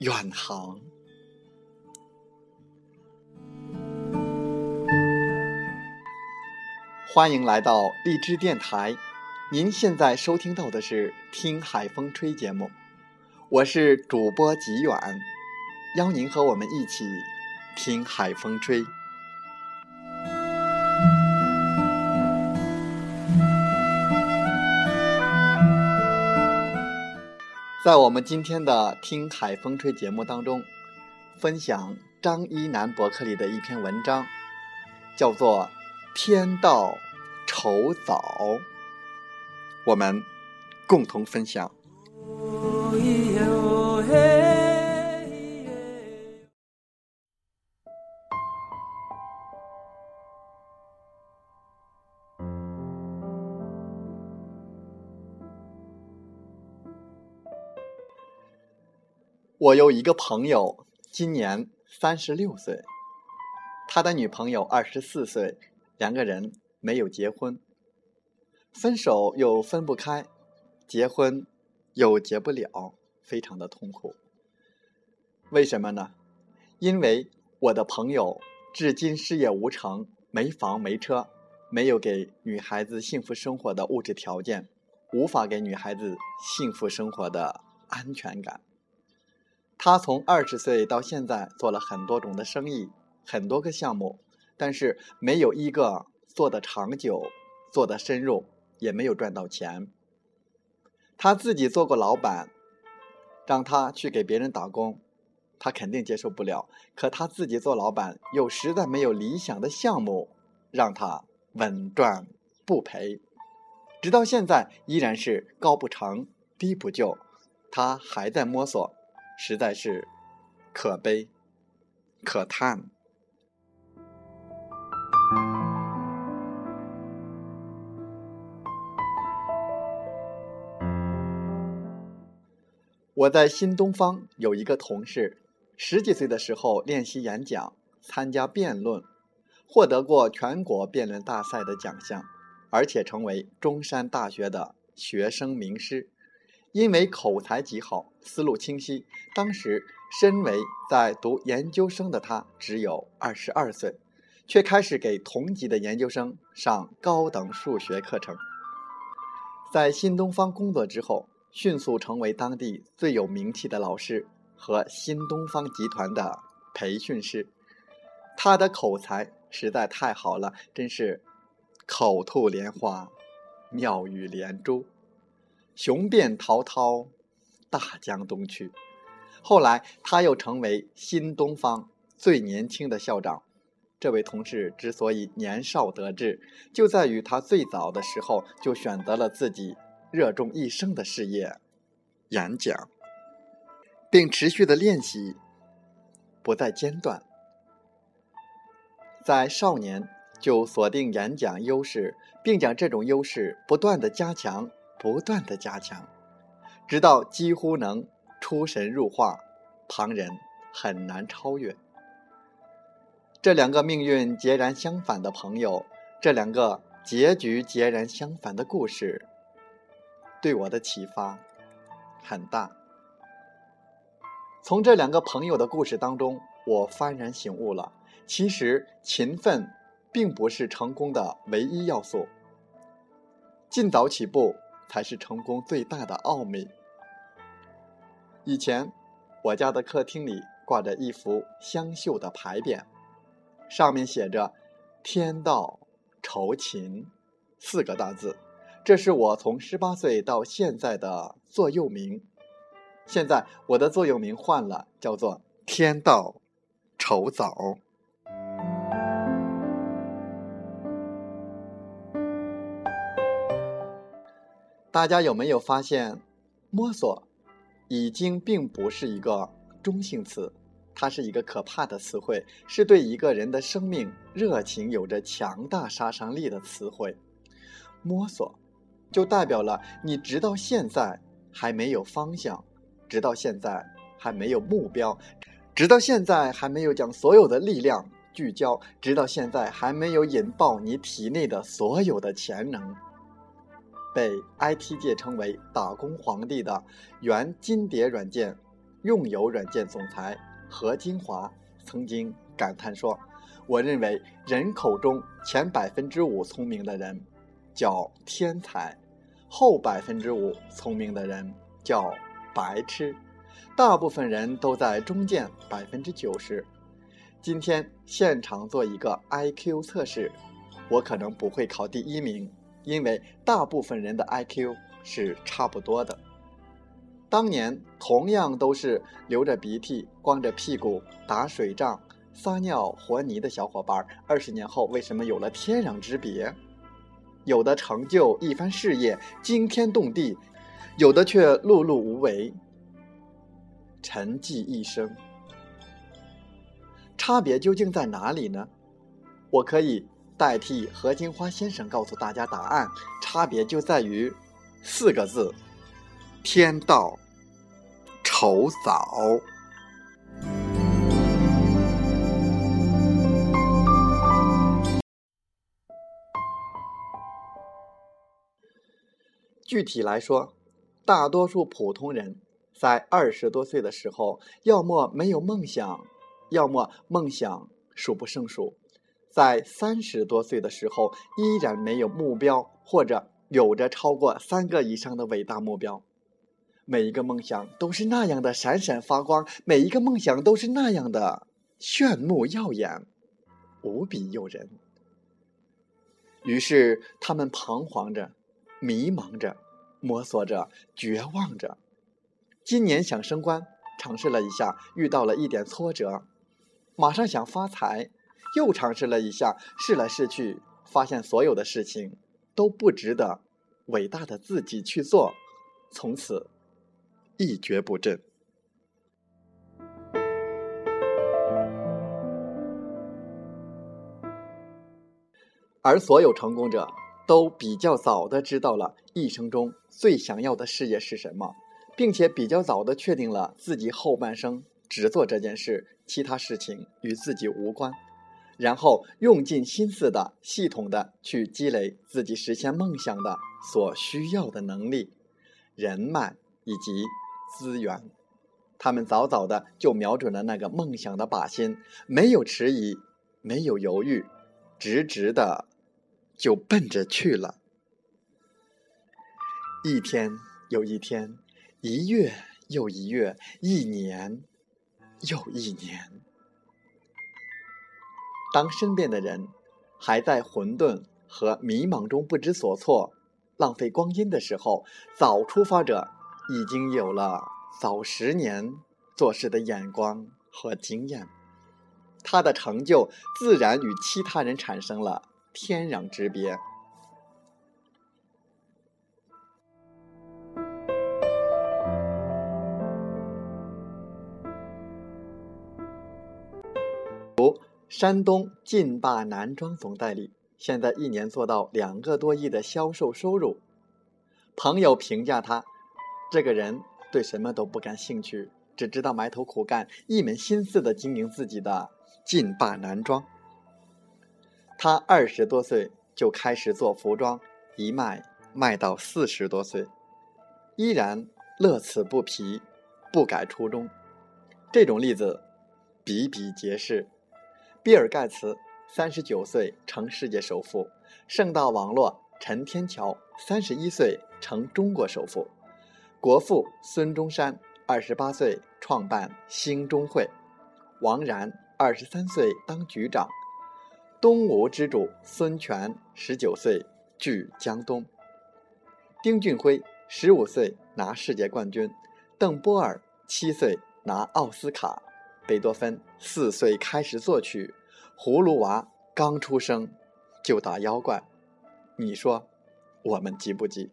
远航。欢迎来到荔枝电台，您现在收听到的是《听海风吹》节目，我是主播吉远，邀您和我们一起听海风吹。在我们今天的《听海风吹》节目当中，分享张一楠博客里的一篇文章，叫做《天道酬早》，我们共同分享。我有一个朋友，今年三十六岁，他的女朋友二十四岁，两个人没有结婚，分手又分不开，结婚又结不了，非常的痛苦。为什么呢？因为我的朋友至今事业无成，没房没车，没有给女孩子幸福生活的物质条件，无法给女孩子幸福生活的安全感。他从二十岁到现在做了很多种的生意，很多个项目，但是没有一个做的长久、做的深入，也没有赚到钱。他自己做过老板，让他去给别人打工，他肯定接受不了。可他自己做老板，又实在没有理想的项目让他稳赚不赔，直到现在依然是高不成低不就，他还在摸索。实在是可悲可叹。我在新东方有一个同事，十几岁的时候练习演讲、参加辩论，获得过全国辩论大赛的奖项，而且成为中山大学的学生名师。因为口才极好，思路清晰，当时身为在读研究生的他只有二十二岁，却开始给同级的研究生上高等数学课程。在新东方工作之后，迅速成为当地最有名气的老师和新东方集团的培训师。他的口才实在太好了，真是口吐莲花，妙语连珠。雄辩滔滔，大江东去。后来，他又成为新东方最年轻的校长。这位同事之所以年少得志，就在于他最早的时候就选择了自己热衷一生的事业——演讲，并持续的练习，不再间断。在少年就锁定演讲优势，并将这种优势不断的加强。不断的加强，直到几乎能出神入化，旁人很难超越。这两个命运截然相反的朋友，这两个结局截然相反的故事，对我的启发很大。从这两个朋友的故事当中，我幡然醒悟了：其实勤奋并不是成功的唯一要素，尽早起步。才是成功最大的奥秘。以前，我家的客厅里挂着一幅湘绣的牌匾，上面写着“天道酬勤”四个大字，这是我从十八岁到现在的座右铭。现在我的座右铭换了，叫做“天道酬早”。大家有没有发现，摸索已经并不是一个中性词，它是一个可怕的词汇，是对一个人的生命热情有着强大杀伤力的词汇。摸索，就代表了你直到现在还没有方向，直到现在还没有目标，直到现在还没有将所有的力量聚焦，直到现在还没有引爆你体内的所有的潜能。被 IT 界称为“打工皇帝”的原金蝶软件用友软件总裁何金华曾经感叹说：“我认为人口中前百分之五聪明的人叫天才，后百分之五聪明的人叫白痴，大部分人都在中间百分之九十。今天现场做一个 IQ 测试，我可能不会考第一名。”因为大部分人的 IQ 是差不多的。当年同样都是流着鼻涕、光着屁股打水仗、撒尿和泥的小伙伴，二十年后为什么有了天壤之别？有的成就一番事业，惊天动地；有的却碌碌无为，沉寂一生。差别究竟在哪里呢？我可以。代替何金花先生告诉大家答案，差别就在于四个字：天道酬早。具体来说，大多数普通人在二十多岁的时候，要么没有梦想，要么梦想数不胜数。在三十多岁的时候，依然没有目标，或者有着超过三个以上的伟大目标。每一个梦想都是那样的闪闪发光，每一个梦想都是那样的炫目耀眼，无比诱人。于是他们彷徨着，迷茫着，摸索着，绝望着。今年想升官，尝试了一下，遇到了一点挫折，马上想发财。又尝试了一下，试来试去，发现所有的事情都不值得伟大的自己去做，从此一蹶不振。而所有成功者都比较早的知道了一生中最想要的事业是什么，并且比较早的确定了自己后半生只做这件事，其他事情与自己无关。然后用尽心思的、系统的去积累自己实现梦想的所需要的能力、人脉以及资源。他们早早的就瞄准了那个梦想的靶心，没有迟疑，没有犹豫，直直的就奔着去了。一天又一天，一月又一月，一年又一年。当身边的人还在混沌和迷茫中不知所措、浪费光阴的时候，早出发者已经有了早十年做事的眼光和经验，他的成就自然与其他人产生了天壤之别。山东劲霸男装总代理，现在一年做到两个多亿的销售收入。朋友评价他，这个人对什么都不感兴趣，只知道埋头苦干，一门心思的经营自己的劲霸男装。他二十多岁就开始做服装，一卖卖到四十多岁，依然乐此不疲，不改初衷。这种例子比比皆是。比尔·盖茨三十九岁成世界首富，盛大网络陈天桥三十一岁成中国首富，国父孙中山二十八岁创办兴中会，王然二十三岁当局长，东吴之主孙权十九岁据江东，丁俊晖十五岁拿世界冠军，邓波尔七岁拿奥斯卡。贝多芬四岁开始作曲葫芦娃刚出生就打妖怪。你说我们急不急？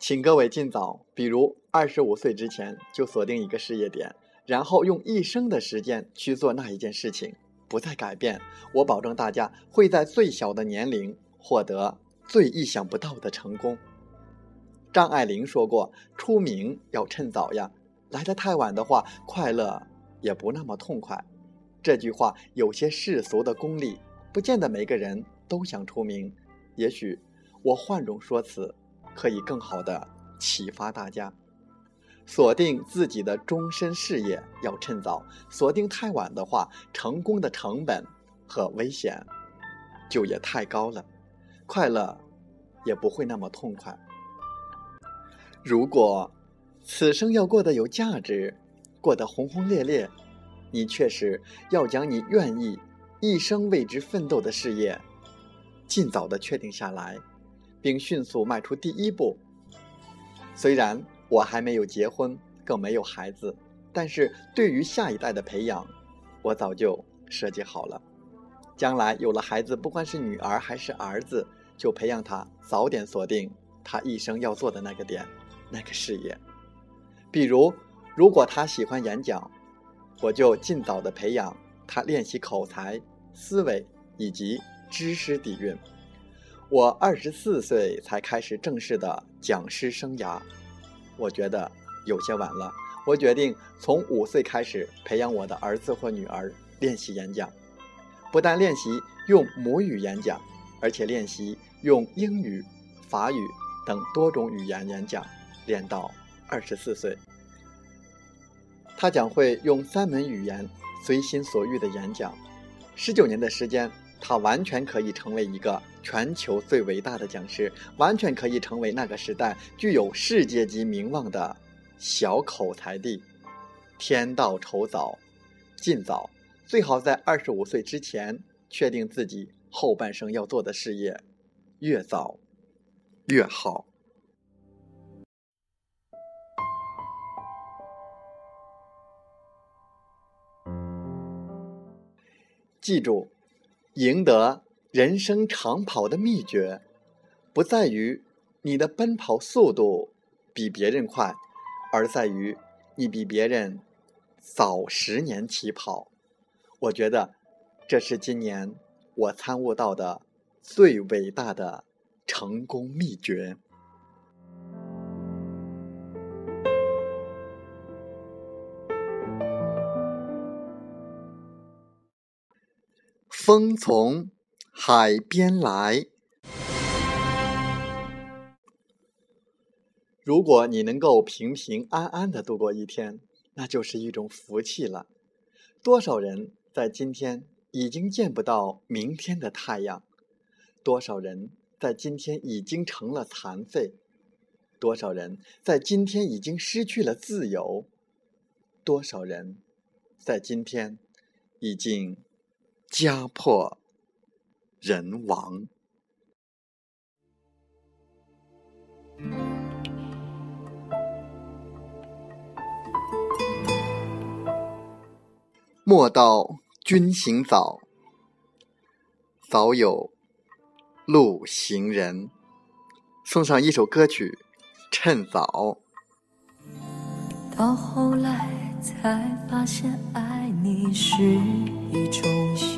请各位尽早比如二十五岁之前就锁定一个事业点然后用一生的时间去做那一件事情，不再改变。我保证大家会在最小的年龄获得最意想不到的成功。张爱玲说过：“出名要趁早呀，来得太晚的话，快乐也不那么痛快。”这句话有些世俗的功利，不见得每个人都想出名。也许我换种说辞。可以更好的启发大家，锁定自己的终身事业要趁早，锁定太晚的话，成功的成本和危险就也太高了，快乐也不会那么痛快。如果此生要过得有价值，过得轰轰烈烈，你确实要将你愿意一生为之奋斗的事业尽早的确定下来。并迅速迈出第一步。虽然我还没有结婚，更没有孩子，但是对于下一代的培养，我早就设计好了。将来有了孩子，不管是女儿还是儿子，就培养他早点锁定他一生要做的那个点，那个事业。比如，如果他喜欢演讲，我就尽早的培养他练习口才、思维以及知识底蕴。我二十四岁才开始正式的讲师生涯，我觉得有些晚了。我决定从五岁开始培养我的儿子或女儿练习演讲，不但练习用母语演讲，而且练习用英语、法语等多种语言演讲，练到二十四岁。他将会用三门语言随心所欲的演讲，十九年的时间。他完全可以成为一个全球最伟大的讲师，完全可以成为那个时代具有世界级名望的小口才帝。天道酬早，尽早，最好在二十五岁之前确定自己后半生要做的事业，越早越好。记住。赢得人生长跑的秘诀，不在于你的奔跑速度比别人快，而在于你比别人早十年起跑。我觉得这是今年我参悟到的最伟大的成功秘诀。风从海边来。如果你能够平平安安的度过一天，那就是一种福气了。多少人在今天已经见不到明天的太阳？多少人在今天已经成了残废？多少人在今天已经失去了自由？多少人在今天已经？家破人亡，莫道君行早，早有路行人。送上一首歌曲《趁早》。到后来才发现，爱你是一种。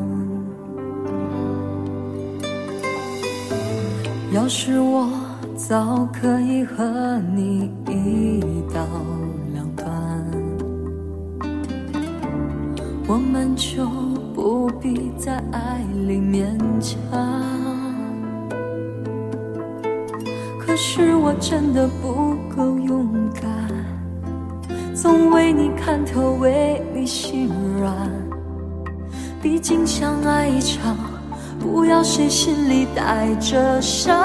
要是我早可以和你一刀两断，我们就不必在爱里勉强。可是我真的不够勇敢，总为你看透，为你心软。毕竟相爱一场。不要谁心里带着伤，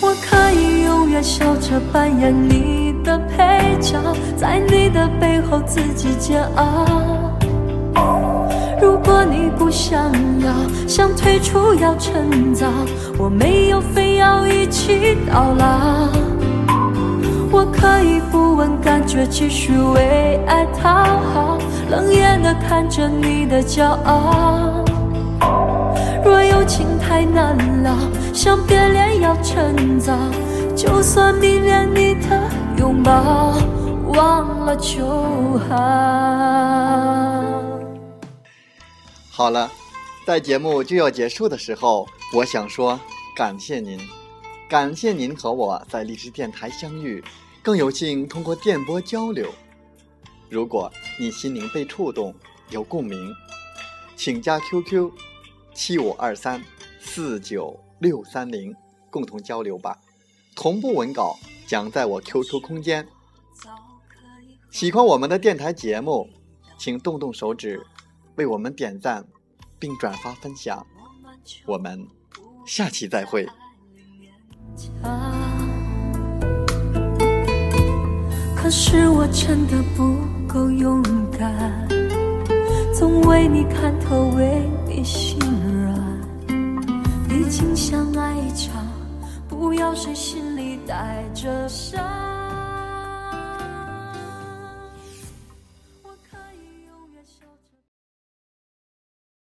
我可以永远笑着扮演你。的配角，在你的背后自己煎熬。如果你不想要，想退出要趁早，我没有非要一起到老。我可以不问感觉，继续为爱讨好，冷眼的看着你的骄傲。若有情太难了，想别恋要趁早，就算迷恋你的拥抱，忘了就好。好了，在节目就要结束的时候，我想说感谢您，感谢您和我在荔枝电台相遇，更有幸通过电波交流。如果你心灵被触动，有共鸣，请加 QQ 七五二三四九六三零，共同交流吧。同步文稿将在我 QQ 空间。喜欢我们的电台节目，请动动手指。为我们点赞，并转发分享，我们下期再会。可是我真的不够勇敢，总为你看透，为你心软。毕竟相爱一场，不要谁心里带着伤。